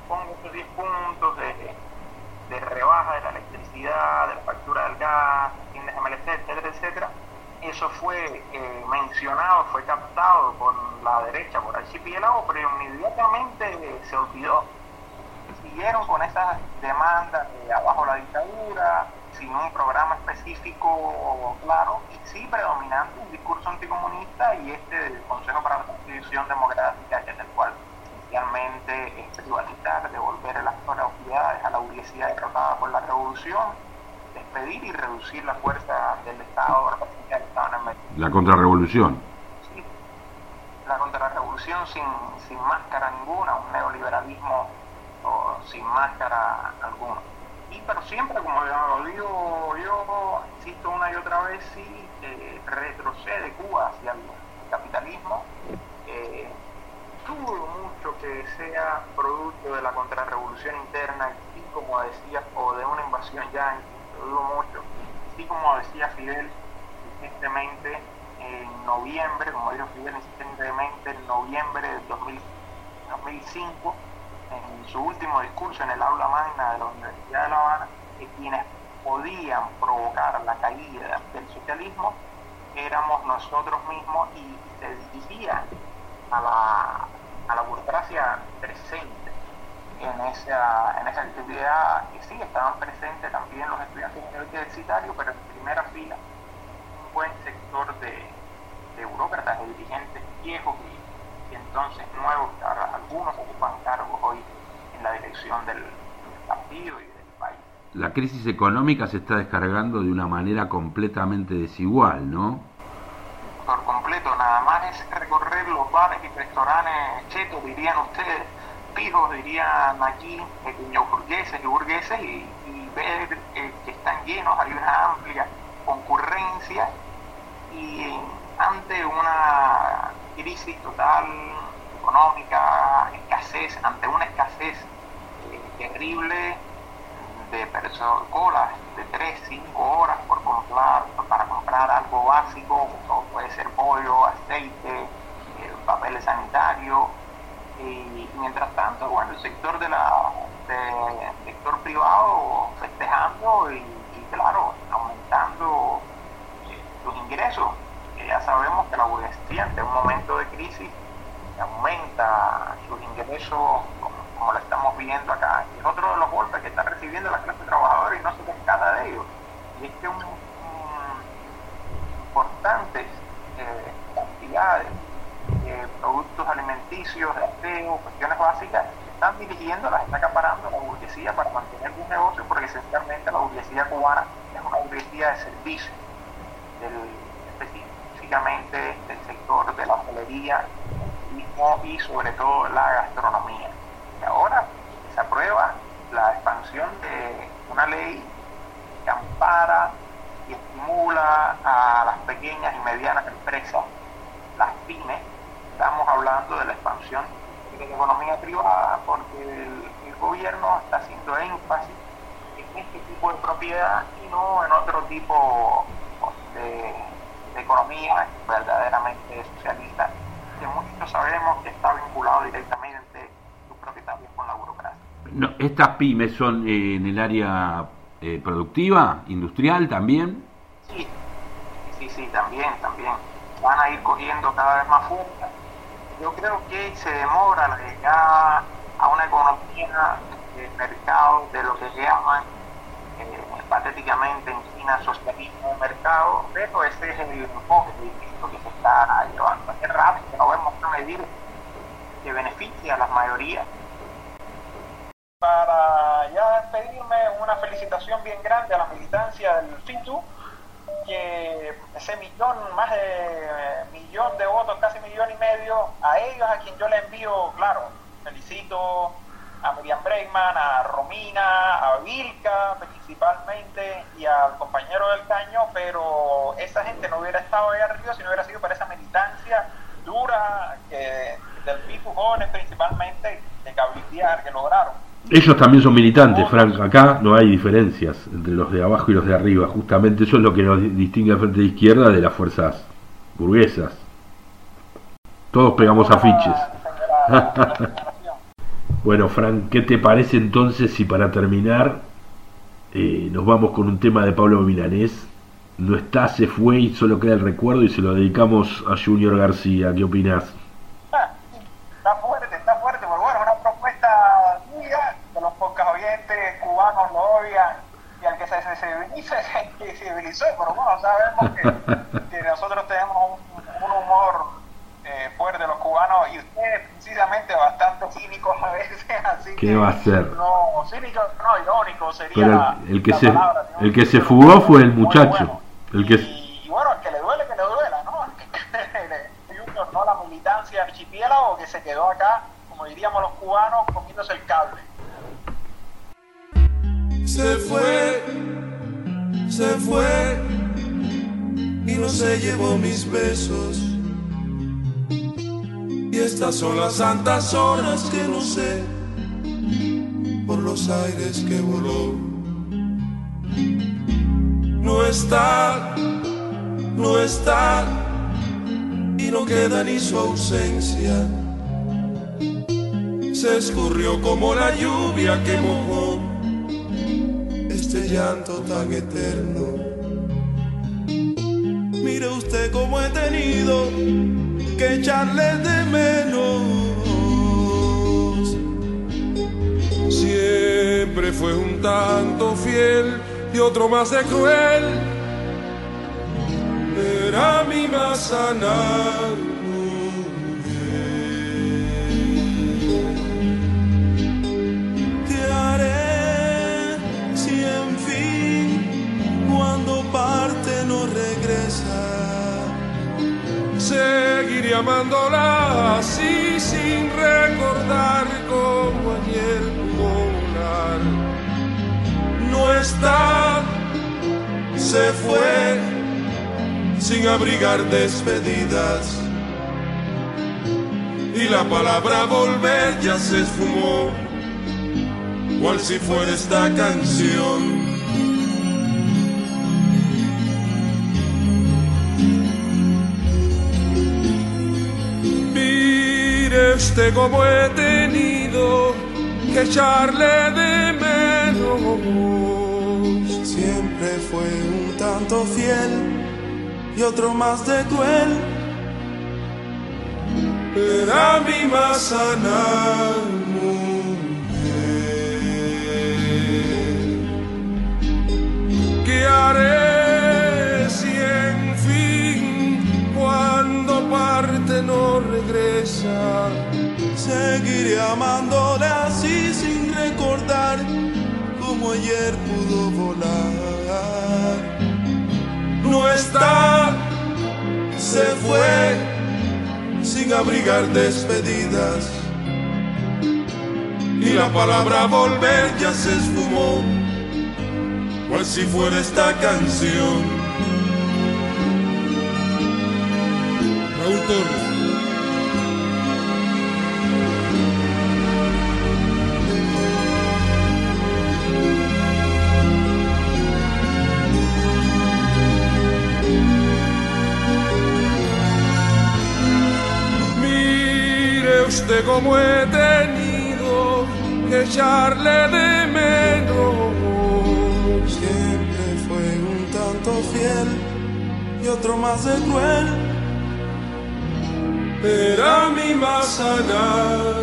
pongo estos 10 puntos de, de rebaja de la electricidad, de la factura del gas, etcétera, etcétera, eso fue eh, mencionado, fue captado por la derecha, por archipiélago, pero inmediatamente se olvidó. Siguieron con esas demandas de abajo la dictadura, sin un programa específico claro, y sí predominando un discurso anticomunista y este del Consejo para la Constitución Democrática, que es el cual esencialmente es privatizar, devolver las a la burguesía derrotada por la revolución, despedir y reducir la fuerza del Estado La contrarrevolución. Sí, la contrarrevolución sin, sin máscara ninguna, un neoliberalismo o, sin máscara alguna. Y pero siempre, como lo digo yo, insisto una y otra vez, sí, eh, retrocede Cuba hacia el capitalismo. Dudo mucho que sea producto de la contrarrevolución interna, y como decía, o de una invasión ya lo dudo mucho. Así como decía Fidel insistentemente en noviembre, como dijo Fidel insistentemente en noviembre del 2005, en su último discurso en el aula magna de la Universidad de La Habana, que quienes podían provocar la caída del socialismo éramos nosotros mismos y se dirigían a la, a la burocracia presente en esa, en esa actividad y sí, estaban presentes también los estudiantes universitarios, pero en primera fila un buen sector de, de burócratas, de dirigentes viejos y, y entonces nuevos, algunos ocupan cargos hoy en la dirección del, del partido y del país. La crisis económica se está descargando de una manera completamente desigual, ¿no? Por completo, nada más es recorrer los bares y restaurantes chetos, dirían ustedes, pijos, dirían aquí, pequeños burgueses y burgueses, y, y ver eh, que están llenos, hay una amplia concurrencia, y ante una crisis total económica, escasez, ante una escasez eh, terrible de personas, colas de 3, 5 horas por comprar, para comprar algo básico, como puede ser pollo, aceite, eh, papel sanitario, y mientras tanto, bueno, el sector de la de, sector privado festejando y, claro, aumentando eh, los ingresos. Que ya sabemos que la burguesía ante un momento de crisis aumenta sus ingresos como, como lo estamos viendo acá. Y es otro de los golpes que está recibiendo la clase trabajadora y no se percata de ellos. Y es que un, un importantes eh, cantidades de productos alimenticios, aseo, cuestiones básicas, están dirigiendo, las está acaparando la burguesía para mantener un negocio, porque esencialmente la burguesía cubana es una burguesía de servicio, específicamente del sector de la hotelería y sobre todo la gastronomía. Y ahora se aprueba la expansión de una ley que ampara y estimula a las pequeñas y medianas empresas, las pymes, estamos hablando de la expansión de la economía privada porque el, el gobierno está haciendo énfasis en este tipo de propiedad y no en otro tipo de, de economía verdaderamente socialista que muchos sabemos que está vinculado directamente sus propietarios con la burocracia. ¿Estas pymes son eh, en el área eh, productiva, industrial también? Sí, sí, sí, también, también. Van a ir cogiendo cada vez más fuerza. Yo creo que se demora la llegada a una economía de mercado de lo que llaman eh, patéticamente en China socialismo de mercado, pero ese es el enfoque que se está llevando. Es rápido, no vemos una medida que beneficie a las mayorías para ya despedirme, una felicitación bien grande a la militancia del FITU, que ese millón, más de millón de votos, casi millón y medio, a ellos a quien yo le envío, claro, felicito a Miriam Bregman, a Romina, a Vilca principalmente y al compañero del Caño, pero esa gente no hubiera estado ahí arriba si no hubiera sido para esa militancia dura que, del FITU jóvenes principalmente de cabildear que lograron. Ellos también son militantes, Frank. Acá no hay diferencias entre los de abajo y los de arriba. Justamente eso es lo que nos distingue al frente de izquierda de las fuerzas burguesas. Todos pegamos afiches. [LAUGHS] bueno, Frank, ¿qué te parece entonces si para terminar eh, nos vamos con un tema de Pablo Milanés? No está, se fue y solo queda el recuerdo y se lo dedicamos a Junior García. ¿Qué opinas? [LAUGHS] se civilizó, pero bueno, sabemos [LAUGHS] que, nosotros tenemos un, humor eh, fuerte los cubanos y ustedes precisamente bastante cínicos a veces, [LAUGHS] así ¿Qué va a ser? No, cínico, no, irónico sería el, que se, el que se fugó fue el muchacho. el que... Y, bueno, el que le duele, que le duela, ¿no? no la militancia archipiélago que se quedó acá, como diríamos los cubanos, comiéndose el cable. Se fue se fue y no se llevó mis besos. Y estas son las santas horas que no sé por los aires que voló. No está, no está y no queda ni su ausencia. Se escurrió como la lluvia que mojó este llanto tan eterno. Mire usted cómo he tenido que echarle de menos. Siempre fue un tanto fiel y otro más de cruel. Era mi más sanar seguiré amándola así sin recordar cómo ayer volar. No está, se fue sin abrigar despedidas. Y la palabra volver ya se esfumó, cual si fuera esta canción este como he tenido que echarle de menos. Siempre fue un tanto fiel y otro más de cruel. Era mi más sana mujer. ¿Qué haré si en fin cuando parte no regresa? Seguiré amándole así sin recordar como ayer pudo volar. No está, se fue sin abrigar despedidas. Y la palabra volver ya se esfumó, cual si fuera esta canción. Raúl Torres. Como he tenido echarle de menos. Siempre fue un tanto fiel y otro más de cruel. Era mi más sanar.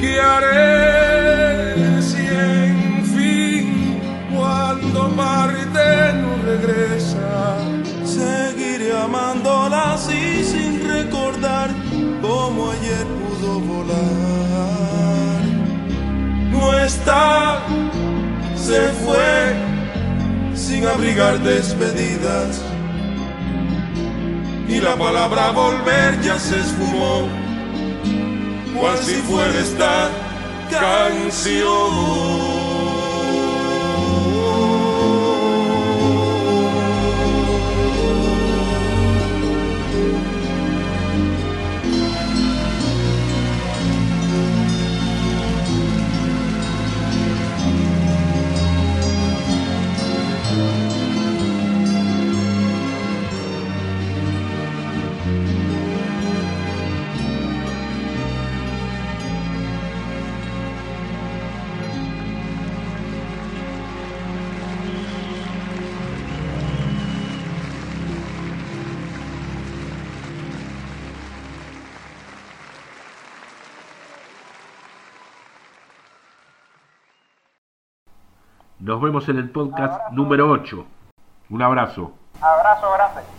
¿Qué haré si en fin cuando parte no regresa? Amándola así sin recordar cómo ayer pudo volar. No está, se fue sin abrigar despedidas. Y la palabra volver ya se esfumó, cual si fuera esta canción. Nos vemos en el podcast número 8. Un abrazo. Abrazo grande.